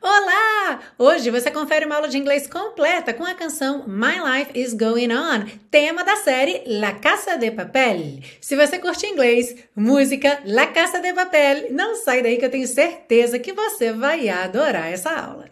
Olá! Hoje você confere uma aula de inglês completa com a canção My Life is Going On, tema da série La Casa de Papel. Se você curte inglês, música, La Casa de Papel, não sai daí que eu tenho certeza que você vai adorar essa aula.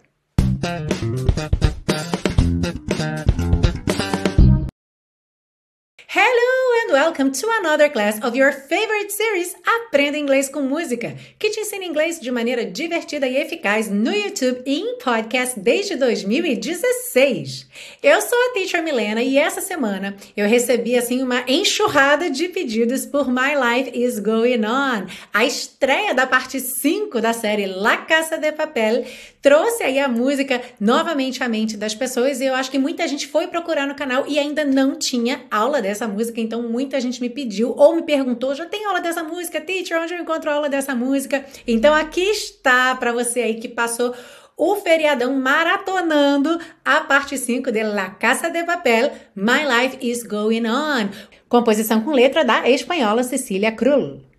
Hello and welcome to another class of your favorite series Aprenda Inglês com Música, que te ensina inglês de maneira divertida e eficaz no YouTube e em podcast desde 2016. Eu sou a Teacher Milena e essa semana eu recebi assim uma enxurrada de pedidos por My Life is Going On. A estreia da parte 5 da série La Casa de Papel trouxe aí a música novamente à mente das pessoas e eu acho que muita gente foi procurar no canal e ainda não tinha aula dessa música, então muita gente me pediu ou me perguntou: já tem aula dessa música, teacher? Onde eu encontro aula dessa música? Então aqui está para você aí que passou o feriadão maratonando a parte 5 de La Casa de Papel, My Life is Going On. Composição com letra da espanhola Cecília Krull.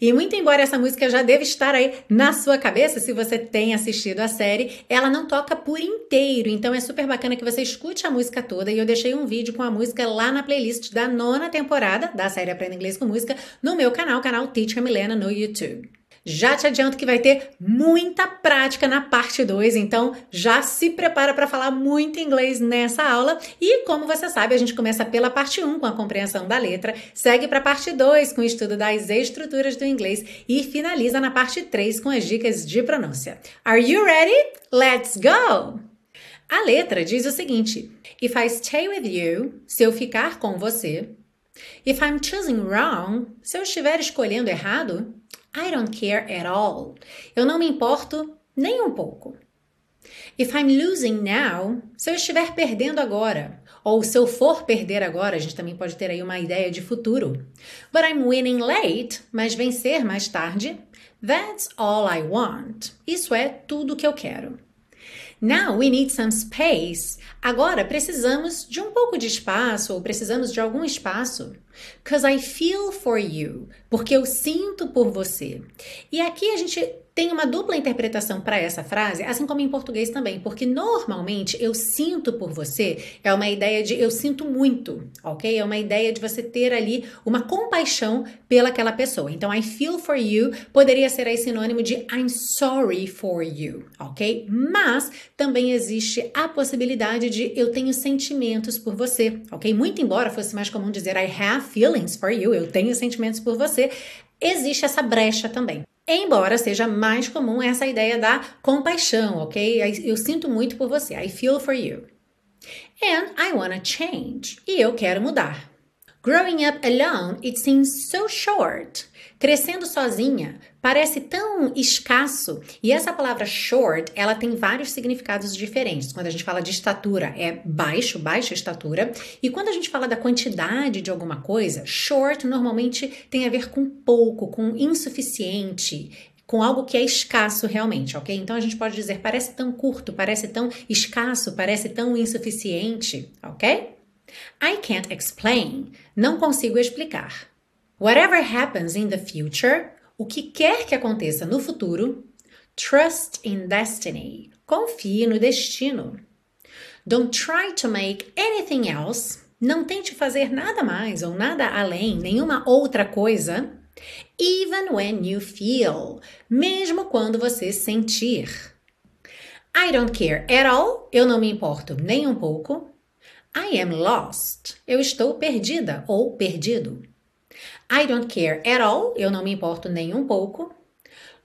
E muito embora essa música já deva estar aí na sua cabeça, se você tem assistido a série, ela não toca por inteiro, então é super bacana que você escute a música toda. E eu deixei um vídeo com a música lá na playlist da nona temporada da série Aprenda Inglês com Música no meu canal, canal Teacher Milena no YouTube. Já te adianto que vai ter muita prática na parte 2, então já se prepara para falar muito inglês nessa aula. E como você sabe, a gente começa pela parte 1 um, com a compreensão da letra, segue para a parte 2 com o estudo das estruturas do inglês e finaliza na parte 3 com as dicas de pronúncia. Are you ready? Let's go! A letra diz o seguinte: If I stay with you, se eu ficar com você. If I'm choosing wrong, se eu estiver escolhendo errado. I don't care at all. Eu não me importo nem um pouco. If I'm losing now, se eu estiver perdendo agora, ou se eu for perder agora, a gente também pode ter aí uma ideia de futuro. But I'm winning late, mas vencer mais tarde. That's all I want. Isso é tudo que eu quero. Now we need some space. Agora precisamos de um pouco de espaço ou precisamos de algum espaço. Cause I feel for you. Porque eu sinto por você. E aqui a gente tem uma dupla interpretação para essa frase, assim como em português também, porque normalmente eu sinto por você é uma ideia de eu sinto muito, ok? É uma ideia de você ter ali uma compaixão pelaquela pessoa. Então, I feel for you poderia ser aí sinônimo de I'm sorry for you, ok? Mas também existe a possibilidade de eu tenho sentimentos por você, ok? Muito embora fosse mais comum dizer I have feelings for you, eu tenho sentimentos por você, existe essa brecha também. Embora seja mais comum essa ideia da compaixão, ok? Eu sinto muito por você. I feel for you. And I wanna change. E eu quero mudar. Growing up alone, it seems so short. Crescendo sozinha parece tão escasso. E essa palavra short, ela tem vários significados diferentes. Quando a gente fala de estatura, é baixo, baixa estatura. E quando a gente fala da quantidade de alguma coisa, short normalmente tem a ver com pouco, com insuficiente, com algo que é escasso realmente, ok? Então a gente pode dizer parece tão curto, parece tão escasso, parece tão insuficiente, ok? I can't explain. Não consigo explicar. Whatever happens in the future, o que quer que aconteça no futuro, trust in destiny. Confie no destino. Don't try to make anything else. Não tente fazer nada mais ou nada além, nenhuma outra coisa. Even when you feel, mesmo quando você sentir. I don't care at all. Eu não me importo nem um pouco. I am lost. Eu estou perdida ou perdido. I don't care at all. Eu não me importo nem um pouco.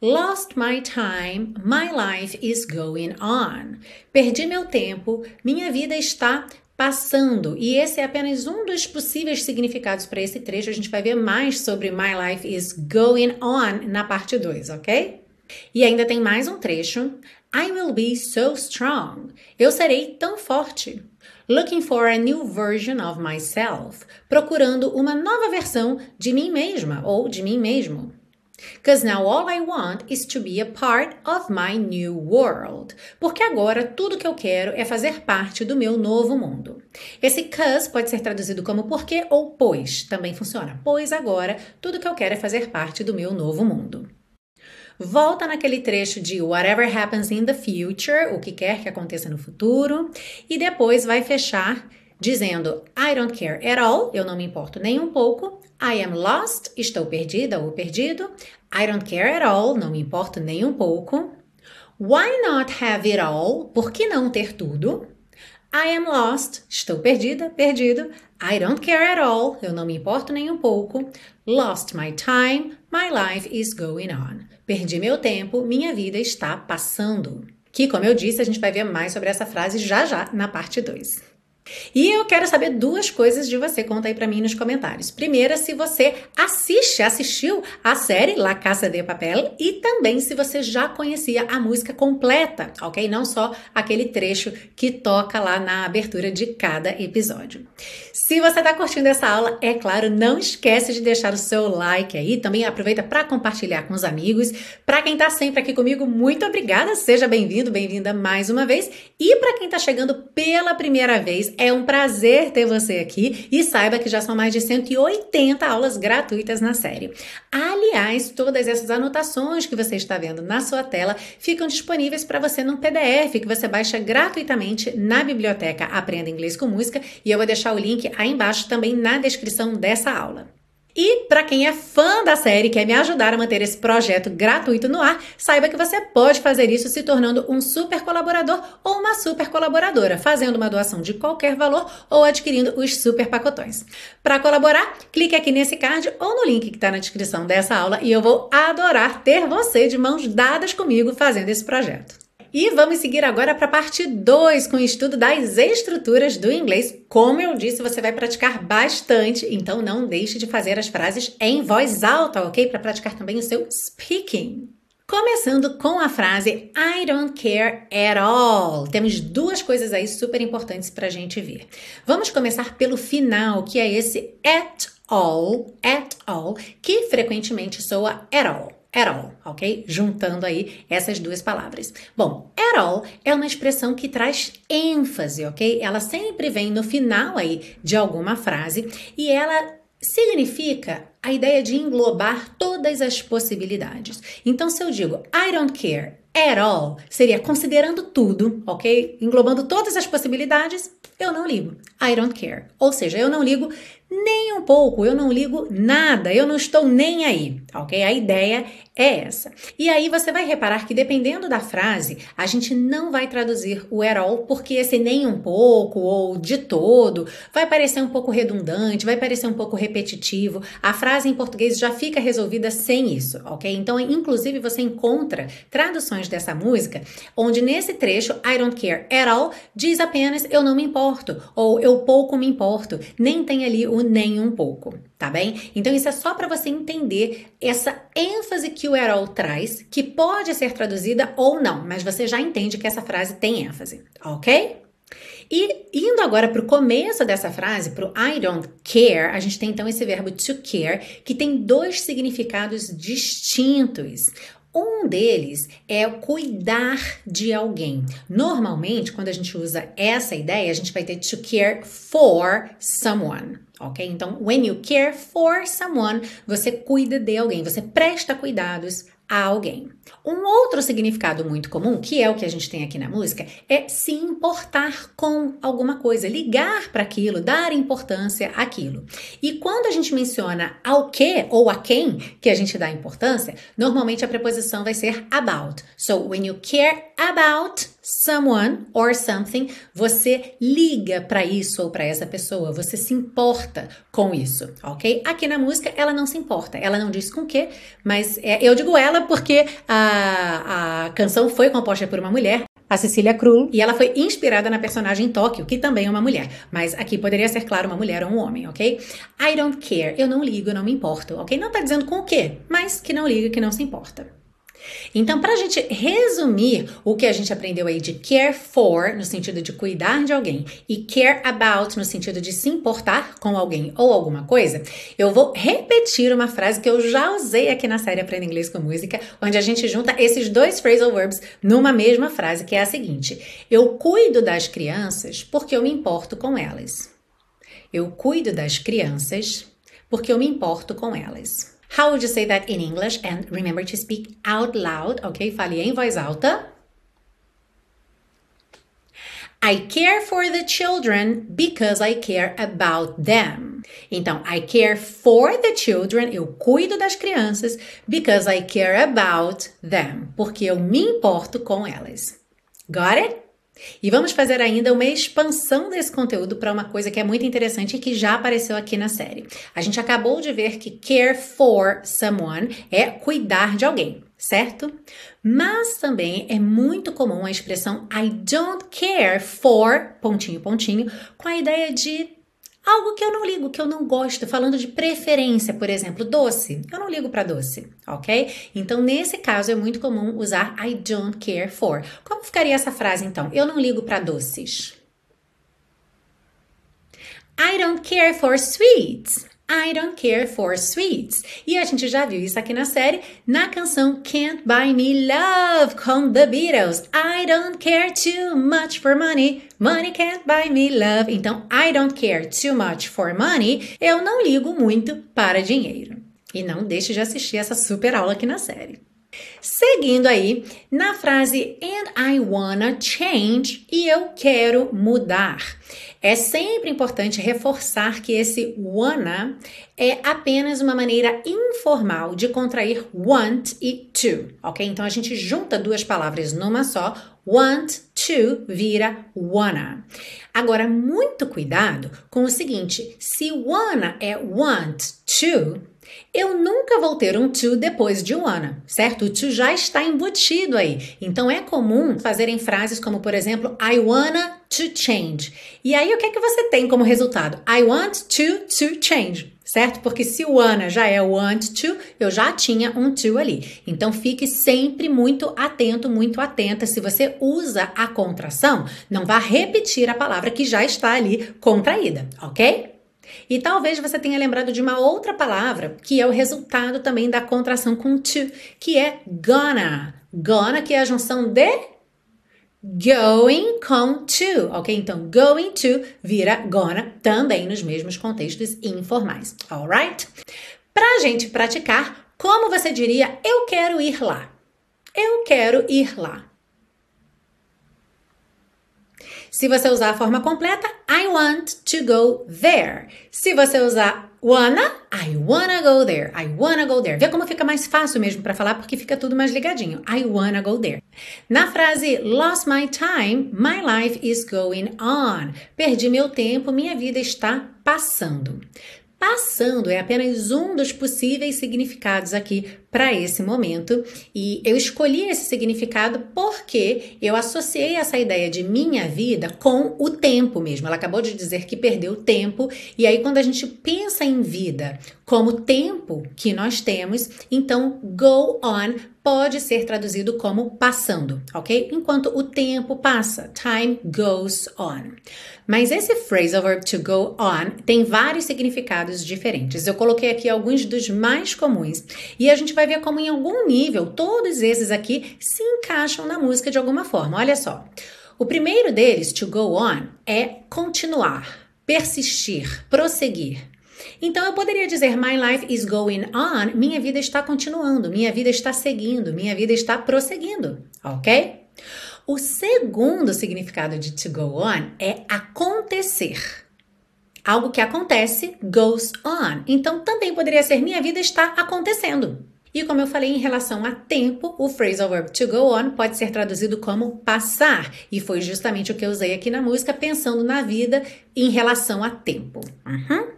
Lost my time, my life is going on. Perdi meu tempo, minha vida está passando. E esse é apenas um dos possíveis significados para esse trecho. A gente vai ver mais sobre my life is going on na parte 2, ok? E ainda tem mais um trecho. I will be so strong. Eu serei tão forte. Looking for a new version of myself. Procurando uma nova versão de mim mesma ou de mim mesmo. Because now all I want is to be a part of my new world. Porque agora tudo que eu quero é fazer parte do meu novo mundo. Esse cause pode ser traduzido como porque ou pois, também funciona. Pois agora tudo que eu quero é fazer parte do meu novo mundo. Volta naquele trecho de whatever happens in the future, o que quer que aconteça no futuro, e depois vai fechar dizendo I don't care at all, eu não me importo nem um pouco. I am lost, estou perdida ou perdido. I don't care at all, não me importo nem um pouco. Why not have it all? Por que não ter tudo? I am lost, estou perdida, perdido. I don't care at all, eu não me importo nem um pouco. Lost my time, my life is going on. Perdi meu tempo, minha vida está passando. Que, como eu disse, a gente vai ver mais sobre essa frase já já na parte 2. E eu quero saber duas coisas de você, conta aí para mim nos comentários. Primeira, se você assiste, assistiu a série La Casa de Papel e também se você já conhecia a música completa, ok? Não só aquele trecho que toca lá na abertura de cada episódio. Se você está curtindo essa aula, é claro, não esquece de deixar o seu like aí, também aproveita para compartilhar com os amigos. Para quem está sempre aqui comigo, muito obrigada, seja bem-vindo, bem-vinda mais uma vez. E para quem está chegando pela primeira vez, é um prazer ter você aqui e saiba que já são mais de 180 aulas gratuitas na série. Aliás, todas essas anotações que você está vendo na sua tela ficam disponíveis para você num PDF que você baixa gratuitamente na biblioteca Aprenda Inglês com Música e eu vou deixar o link aí embaixo também na descrição dessa aula. E para quem é fã da série e quer me ajudar a manter esse projeto gratuito no ar, saiba que você pode fazer isso se tornando um super colaborador ou uma super colaboradora, fazendo uma doação de qualquer valor ou adquirindo os super pacotões. Para colaborar, clique aqui nesse card ou no link que está na descrição dessa aula e eu vou adorar ter você de mãos dadas comigo fazendo esse projeto. E vamos seguir agora para a parte 2 com o estudo das estruturas do inglês. Como eu disse, você vai praticar bastante, então não deixe de fazer as frases em voz alta, ok? Para praticar também o seu speaking. Começando com a frase I don't care at all. Temos duas coisas aí super importantes para a gente ver. Vamos começar pelo final, que é esse at all, at all, que frequentemente soa at all at all, ok? Juntando aí essas duas palavras. Bom, at all é uma expressão que traz ênfase, ok? Ela sempre vem no final aí de alguma frase e ela significa a ideia de englobar todas as possibilidades. Então, se eu digo I don't care at all, seria considerando tudo, ok? Englobando todas as possibilidades, eu não ligo. I don't care. Ou seja, eu não ligo nem um pouco, eu não ligo nada, eu não estou nem aí, ok? A ideia é essa. E aí você vai reparar que dependendo da frase, a gente não vai traduzir o at all, porque esse nem um pouco ou de todo vai parecer um pouco redundante, vai parecer um pouco repetitivo. A frase em português já fica resolvida sem isso, ok? Então, inclusive, você encontra traduções dessa música onde nesse trecho, I don't care at all, diz apenas eu não me importo, ou eu pouco me importo, nem tem ali o nem um pouco, tá bem? Então isso é só para você entender essa ênfase que o at all traz, que pode ser traduzida ou não, mas você já entende que essa frase tem ênfase, ok? E indo agora para o começo dessa frase, para o I don't care, a gente tem então esse verbo to care, que tem dois significados distintos. Um deles é cuidar de alguém. Normalmente, quando a gente usa essa ideia, a gente vai ter to care for someone ok? Então, when you care for someone, você cuida de alguém, você presta cuidados a alguém. Um outro significado muito comum, que é o que a gente tem aqui na música, é se importar com alguma coisa, ligar para aquilo, dar importância àquilo. E quando a gente menciona ao que ou a quem que a gente dá importância, normalmente a preposição vai ser about. So, when you care about someone or something, você liga para isso ou para essa pessoa, você se importa com isso, ok? Aqui na música ela não se importa, ela não diz com o que, mas é, eu digo ela porque a, a canção foi composta por uma mulher, a Cecília Krull, e ela foi inspirada na personagem Tóquio, que também é uma mulher, mas aqui poderia ser, claro, uma mulher ou um homem, ok? I don't care, eu não ligo, eu não me importo, ok? Não tá dizendo com o quê, mas que não liga, que não se importa. Então, para a gente resumir o que a gente aprendeu aí de care for, no sentido de cuidar de alguém, e care about, no sentido de se importar com alguém ou alguma coisa, eu vou repetir uma frase que eu já usei aqui na série Aprenda Inglês com Música, onde a gente junta esses dois phrasal verbs numa mesma frase, que é a seguinte: Eu cuido das crianças porque eu me importo com elas. Eu cuido das crianças porque eu me importo com elas. How would you say that in English? And remember to speak out loud, ok? Fale em voz alta. I care for the children because I care about them. Então, I care for the children, eu cuido das crianças because I care about them, porque eu me importo com elas. Got it? E vamos fazer ainda uma expansão desse conteúdo para uma coisa que é muito interessante e que já apareceu aqui na série. A gente acabou de ver que care for someone é cuidar de alguém, certo? Mas também é muito comum a expressão I don't care for pontinho pontinho com a ideia de Algo que eu não ligo, que eu não gosto, falando de preferência, por exemplo, doce. Eu não ligo para doce, ok? Então, nesse caso, é muito comum usar I don't care for. Como ficaria essa frase então? Eu não ligo para doces. I don't care for sweets. I don't care for sweets. E a gente já viu isso aqui na série, na canção Can't Buy Me Love com The Beatles. I don't care too much for money. Money can't buy me love. Então, I don't care too much for money. Eu não ligo muito para dinheiro. E não deixe de assistir essa super aula aqui na série. Seguindo aí, na frase and I wanna change e eu quero mudar. É sempre importante reforçar que esse wanna é apenas uma maneira informal de contrair want e to, ok? Então a gente junta duas palavras numa só, want to vira wanna. Agora, muito cuidado com o seguinte: se wanna é want to, eu nunca vou ter um to depois de wanna, certo? O to já está embutido aí. Então é comum fazerem frases como, por exemplo, I wanna to change. E aí o que é que você tem como resultado? I want to to change, certo? Porque se o wanna já é want to, eu já tinha um to ali. Então fique sempre muito atento, muito atenta. Se você usa a contração, não vá repetir a palavra que já está ali contraída, ok? E talvez você tenha lembrado de uma outra palavra que é o resultado também da contração com to, que é gonna. Gonna, que é a junção de going com to, ok? Então, going to vira gonna também nos mesmos contextos informais, alright? Para a gente praticar, como você diria eu quero ir lá? Eu quero ir lá. Se você usar a forma completa, I want to go there. Se você usar wanna, I wanna go there. I wanna go there. Vê como fica mais fácil mesmo para falar porque fica tudo mais ligadinho. I wanna go there. Na frase lost my time, my life is going on. Perdi meu tempo, minha vida está passando. Passando é apenas um dos possíveis significados aqui para esse momento e eu escolhi esse significado porque eu associei essa ideia de minha vida com o tempo mesmo. Ela acabou de dizer que perdeu tempo e aí quando a gente pensa em vida como tempo que nós temos, então go on pode ser traduzido como passando, ok? Enquanto o tempo passa, time goes on. Mas esse phrasal verb to go on tem vários significados diferentes. Eu coloquei aqui alguns dos mais comuns e a gente vai ver como em algum nível todos esses aqui se encaixam na música de alguma forma. Olha só. O primeiro deles, to go on, é continuar, persistir, prosseguir. Então eu poderia dizer my life is going on, minha vida está continuando, minha vida está seguindo, minha vida está prosseguindo, ok? O segundo significado de to go on é acontecer. Algo que acontece goes on. Então também poderia ser minha vida está acontecendo. E como eu falei em relação a tempo, o phrasal verb to go on pode ser traduzido como passar, e foi justamente o que eu usei aqui na música, pensando na vida em relação a tempo. Uhum.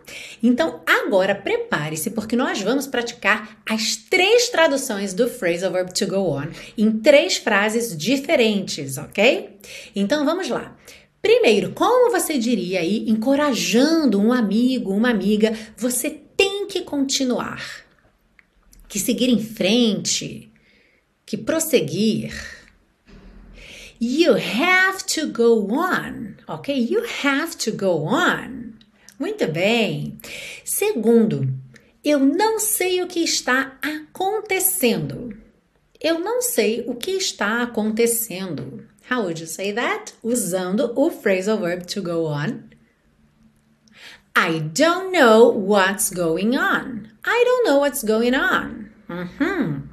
Então, agora prepare-se, porque nós vamos praticar as três traduções do phrasal verb to go on em três frases diferentes, ok? Então vamos lá. Primeiro, como você diria aí, encorajando um amigo, uma amiga, você tem que continuar que seguir em frente, que prosseguir. You have to go on, ok? You have to go on. Muito bem. Segundo, eu não sei o que está acontecendo. Eu não sei o que está acontecendo. How would you say that? Usando o phrasal verb to go on. I don't know what's going on. I don't know what's going on. Uhum.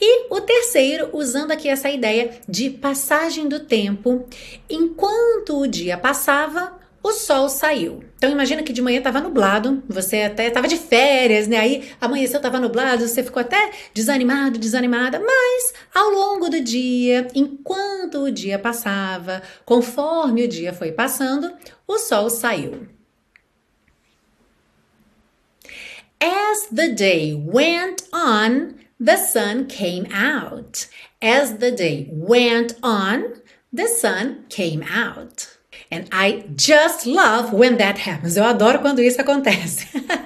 E o terceiro, usando aqui essa ideia de passagem do tempo, enquanto o dia passava, o sol saiu. Então imagina que de manhã estava nublado, você até estava de férias, né? Aí amanheceu, estava nublado, você ficou até desanimado, desanimada, mas ao longo do dia, enquanto o dia passava, conforme o dia foi passando, o sol saiu. As the day went on, the sun came out. As the day went on, the sun came out. And I just love when that happens. Eu adoro quando isso acontece.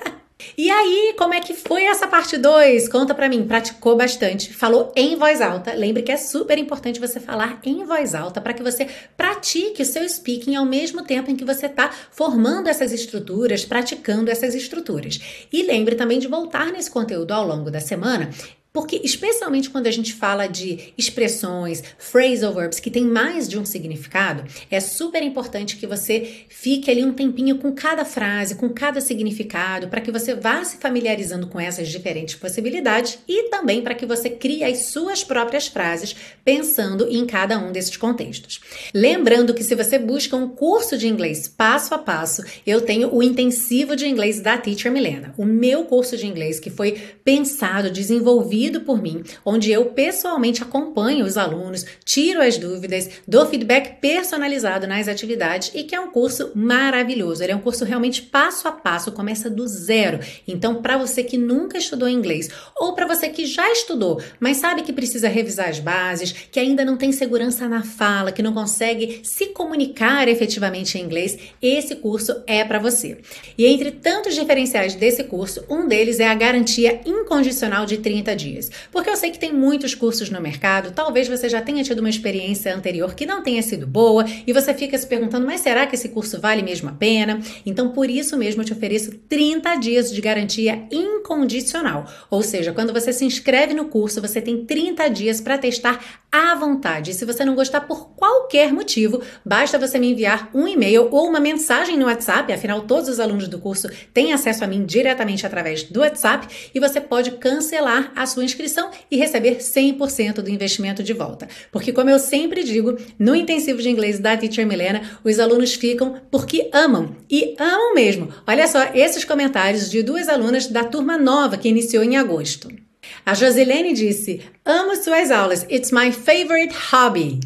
E aí, como é que foi essa parte 2? Conta pra mim. Praticou bastante, falou em voz alta. Lembre que é super importante você falar em voz alta para que você pratique o seu speaking ao mesmo tempo em que você está formando essas estruturas, praticando essas estruturas. E lembre também de voltar nesse conteúdo ao longo da semana porque, especialmente quando a gente fala de expressões, phrasal verbs que tem mais de um significado, é super importante que você fique ali um tempinho com cada frase, com cada significado, para que você vá se familiarizando com essas diferentes possibilidades e também para que você crie as suas próprias frases pensando em cada um desses contextos. Lembrando que se você busca um curso de inglês passo a passo, eu tenho o intensivo de inglês da Teacher Milena, o meu curso de inglês que foi pensado, desenvolvido desenvolvido por mim, onde eu pessoalmente acompanho os alunos, tiro as dúvidas, dou feedback personalizado nas atividades e que é um curso maravilhoso. Ele é um curso realmente passo a passo, começa do zero. Então, para você que nunca estudou inglês ou para você que já estudou, mas sabe que precisa revisar as bases, que ainda não tem segurança na fala, que não consegue se comunicar efetivamente em inglês, esse curso é para você. E entre tantos diferenciais desse curso, um deles é a garantia incondicional de 30 dias dias. Porque eu sei que tem muitos cursos no mercado, talvez você já tenha tido uma experiência anterior que não tenha sido boa e você fica se perguntando, mas será que esse curso vale mesmo a pena? Então, por isso mesmo, eu te ofereço 30 dias de garantia incondicional. Ou seja, quando você se inscreve no curso, você tem 30 dias para testar à vontade. E se você não gostar por qualquer motivo, basta você me enviar um e-mail ou uma mensagem no WhatsApp, afinal, todos os alunos do curso têm acesso a mim diretamente através do WhatsApp e você pode cancelar a sua inscrição e receber 100% do investimento de volta. Porque, como eu sempre digo, no intensivo de inglês da Teacher Milena, os alunos ficam porque amam e amam mesmo. Olha só esses comentários de duas alunas da turma nova que iniciou em agosto. A Josilene disse: Amo suas aulas, it's my favorite hobby.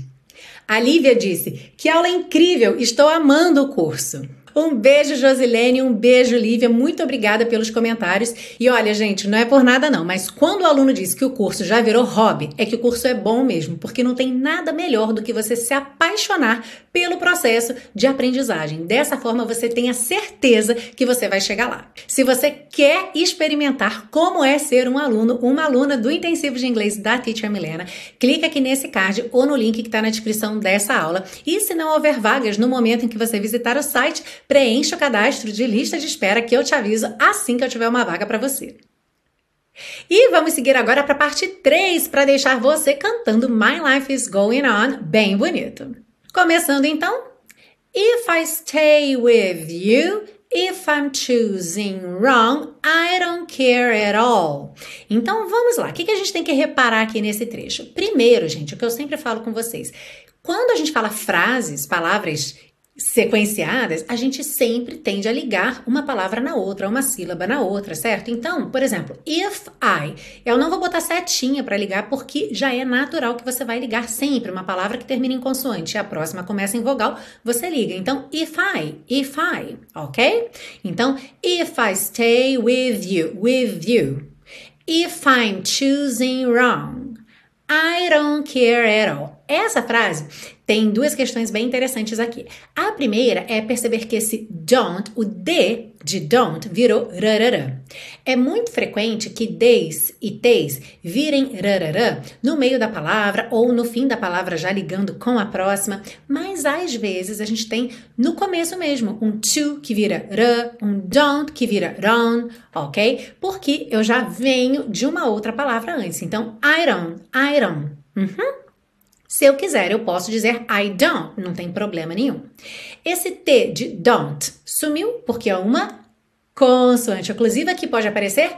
A Lívia disse: Que aula incrível, estou amando o curso. Um beijo, Josilene, um beijo, Lívia. Muito obrigada pelos comentários. E olha, gente, não é por nada não, mas quando o aluno diz que o curso já virou hobby, é que o curso é bom mesmo, porque não tem nada melhor do que você se apaixonar pelo processo de aprendizagem. Dessa forma, você tem a certeza que você vai chegar lá. Se você quer experimentar como é ser um aluno, uma aluna do intensivo de inglês da Teacher Milena, clica aqui nesse card ou no link que está na descrição dessa aula. E se não houver vagas no momento em que você visitar o site, preencha o cadastro de lista de espera que eu te aviso assim que eu tiver uma vaga para você. E vamos seguir agora para a parte 3 para deixar você cantando My Life is Going On bem bonito. Começando então. If I stay with you, if I'm choosing wrong, I don't care at all. Então vamos lá. O que a gente tem que reparar aqui nesse trecho? Primeiro, gente, o que eu sempre falo com vocês. Quando a gente fala frases, palavras sequenciadas, a gente sempre tende a ligar uma palavra na outra, uma sílaba na outra, certo? Então, por exemplo, if I, eu não vou botar setinha para ligar porque já é natural que você vai ligar sempre uma palavra que termina em consoante e a próxima começa em vogal, você liga. Então, if I, if I, ok? Então, if I stay with you, with you. If I'm choosing wrong, I don't care at all. Essa frase tem duas questões bem interessantes aqui. A primeira é perceber que esse don't, o D de don't, virou rarará. É muito frequente que des e tes virem rarará no meio da palavra ou no fim da palavra já ligando com a próxima, mas às vezes a gente tem no começo mesmo um to que vira ra, um don't que vira ron, ok? Porque eu já venho de uma outra palavra antes. Então, I don't, I don't. Uhum. Se eu quiser, eu posso dizer I don't, não tem problema nenhum. Esse T de don't sumiu porque é uma Consoante oclusiva que pode aparecer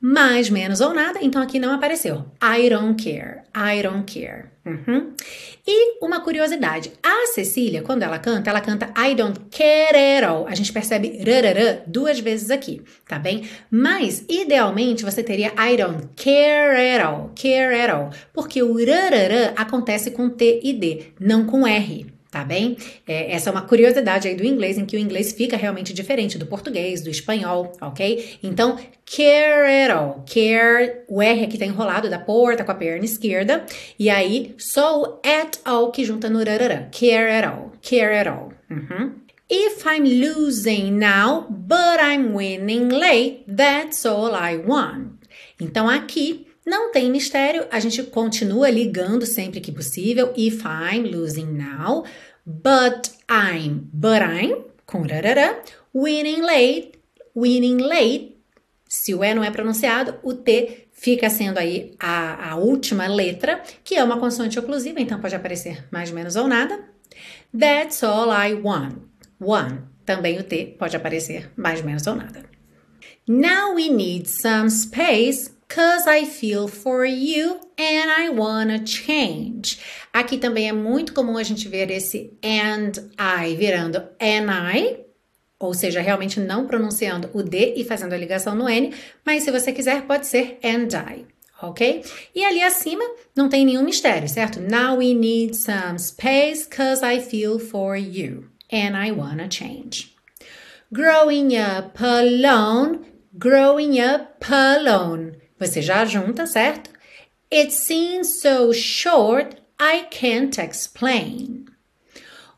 mais, menos ou nada, então aqui não apareceu. I don't care. I don't care. Uhum. E uma curiosidade: a Cecília, quando ela canta, ela canta I don't care at all. A gente percebe rarará duas vezes aqui, tá bem? Mas, idealmente, você teria I don't care at all. Care at all. Porque o rarará acontece com T e D, não com R tá bem? É, essa é uma curiosidade aí do inglês, em que o inglês fica realmente diferente do português, do espanhol, ok? Então, care at all. Care, o R aqui tá enrolado da porta com a perna esquerda, e aí só o at all que junta no rarará. Care at all. Care at all. Uhum. If I'm losing now, but I'm winning late, that's all I want. Então aqui não tem mistério, a gente continua ligando sempre que possível. If I'm losing now, but I'm, but I'm, com winning late, winning late. Se o E não é pronunciado, o T fica sendo aí a, a última letra, que é uma consoante oclusiva, então pode aparecer mais ou menos ou nada. That's all I want. One. Também o T pode aparecer mais ou menos ou nada. Now we need some space Cause I feel for you and I wanna change. Aqui também é muito comum a gente ver esse and I virando and I, ou seja, realmente não pronunciando o D e fazendo a ligação no N, mas se você quiser pode ser and I, ok? E ali acima não tem nenhum mistério, certo? Now we need some space cause I feel for you and I wanna change. Growing up alone, growing up alone. Você já junta, certo? It seems so short, I can't explain.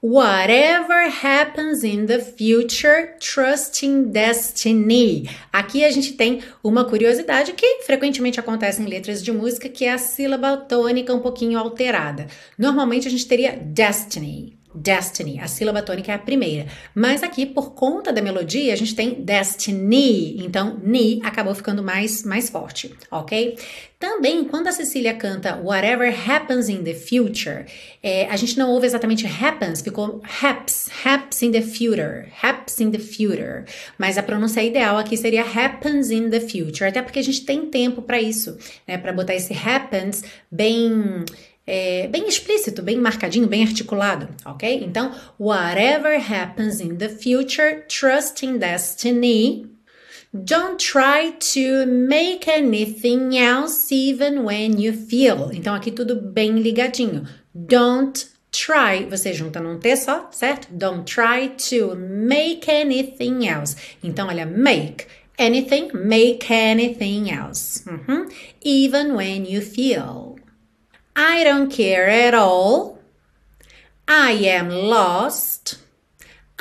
Whatever happens in the future, trusting destiny. Aqui a gente tem uma curiosidade que frequentemente acontece em letras de música, que é a sílaba tônica um pouquinho alterada. Normalmente a gente teria destiny, Destiny, a sílaba tônica é a primeira. Mas aqui, por conta da melodia, a gente tem destiny. Então, ni acabou ficando mais, mais forte, ok? Também, quando a Cecília canta Whatever Happens in the Future, é, a gente não ouve exatamente happens, ficou haps, haps in the future, haps in the future. Mas a pronúncia ideal aqui seria happens in the future, até porque a gente tem tempo para isso, né? Para botar esse happens bem é, bem explícito, bem marcadinho, bem articulado, ok? Então, whatever happens in the future, trust in destiny. Don't try to make anything else even when you feel. Então, aqui tudo bem ligadinho. Don't try, você junta num T só, certo? Don't try to make anything else. Então, olha, make anything, make anything else. Uhum. Even when you feel. I don't care at all. I am lost.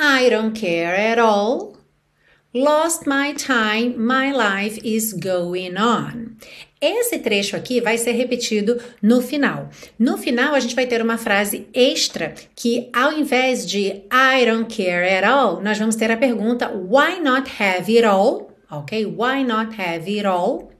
I don't care at all. Lost my time, my life is going on. Esse trecho aqui vai ser repetido no final. No final, a gente vai ter uma frase extra que, ao invés de I don't care at all, nós vamos ter a pergunta Why not have it all? Ok? Why not have it all?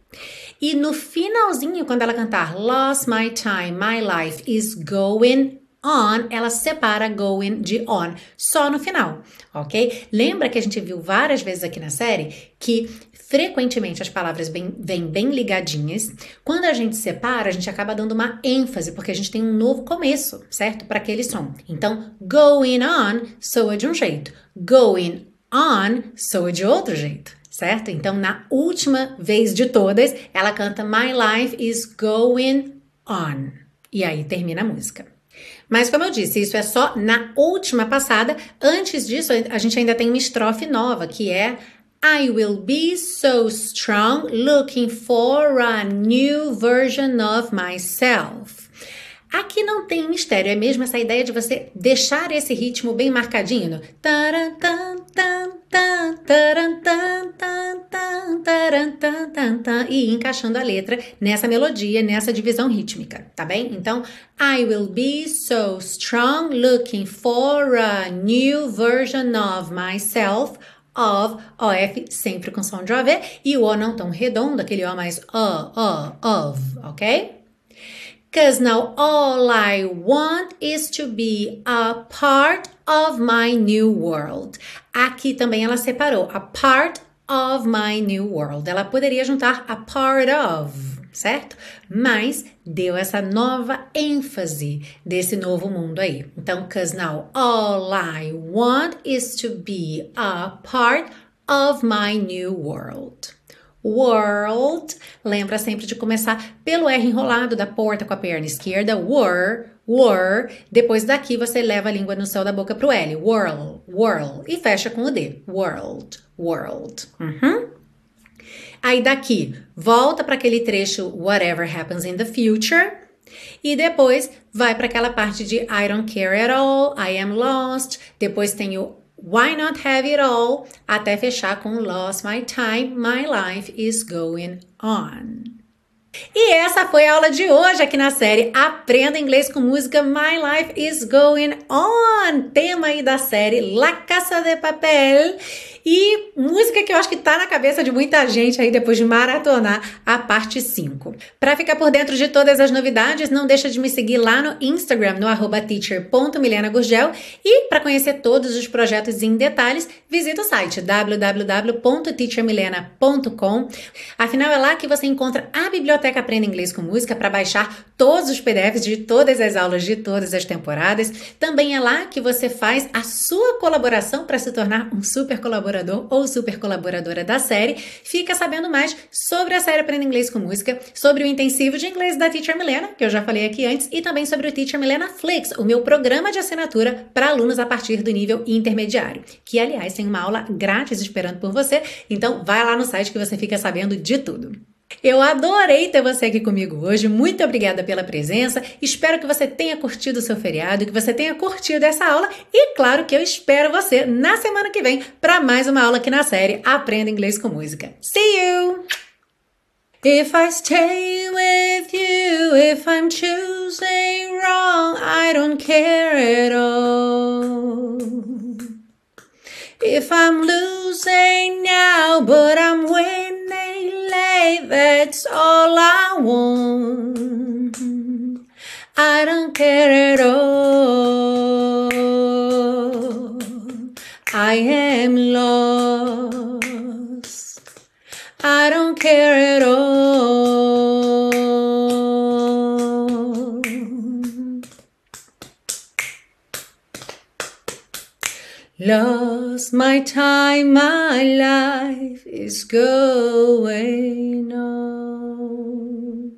E no finalzinho, quando ela cantar Lost My Time, My Life is Going on, ela separa going de on, só no final, ok? Lembra que a gente viu várias vezes aqui na série que frequentemente as palavras vêm bem, bem ligadinhas. Quando a gente separa, a gente acaba dando uma ênfase, porque a gente tem um novo começo, certo? Para aquele som. Então, going on soa de um jeito, going on soa de outro jeito certo? Então, na última vez de todas, ela canta My Life is Going On. E aí termina a música. Mas, como eu disse, isso é só na última passada. Antes disso, a gente ainda tem uma estrofe nova, que é I will be so strong, looking for a new version of myself. Aqui não tem mistério, é mesmo essa ideia de você deixar esse ritmo bem marcadinho. E encaixando a letra nessa melodia, nessa divisão rítmica, tá bem? Então, I will be so strong looking for a new version of myself of, OF sempre com som de OV e o O não tão redondo, aquele O mais O, O, of, ok? Because now all I want is to be a part of my new world. Aqui também ela separou a part of my new world. Ela poderia juntar a part of, certo? Mas deu essa nova ênfase desse novo mundo aí. Então, cause now all I want is to be a part of my new world. World, lembra sempre de começar pelo R enrolado da porta com a perna esquerda, were, were. Depois daqui você leva a língua no céu da boca pro L, whirl, whirl. E fecha com o D, world, world. Uhum. Aí daqui, volta para aquele trecho whatever happens in the future. E depois vai para aquela parte de I don't care at all, I am lost. Depois tem o Why not have it all? Até fechar com Lost my time, my life is going on. E essa foi a aula de hoje aqui na série Aprenda Inglês com Música My Life is Going On, tema aí da série La Casa de Papel. E música que eu acho que tá na cabeça de muita gente aí depois de maratonar a parte 5. Para ficar por dentro de todas as novidades, não deixa de me seguir lá no Instagram, no arroba teacher.milenagurgel. E para conhecer todos os projetos em detalhes, visita o site www.teachermilena.com. Afinal, é lá que você encontra a biblioteca Aprenda Inglês com Música para baixar todos os PDFs de todas as aulas de todas as temporadas. Também é lá que você faz a sua colaboração para se tornar um super colaborador colaborador ou super colaboradora da série, fica sabendo mais sobre a série Aprenda Inglês com Música, sobre o intensivo de inglês da Teacher Milena, que eu já falei aqui antes, e também sobre o Teacher Milena Flix, o meu programa de assinatura para alunos a partir do nível intermediário, que aliás tem uma aula grátis esperando por você, então vai lá no site que você fica sabendo de tudo. Eu adorei ter você aqui comigo hoje. Muito obrigada pela presença. Espero que você tenha curtido o seu feriado, que você tenha curtido essa aula e claro que eu espero você na semana que vem para mais uma aula aqui na série Aprenda Inglês com Música. See you. If I stay with you, if I'm choosing wrong, I don't care at all. If I'm losing now, but I'm winning that's all I want. I don't care at all. I am lost. I don't care at all. Cause my time, my life is going on.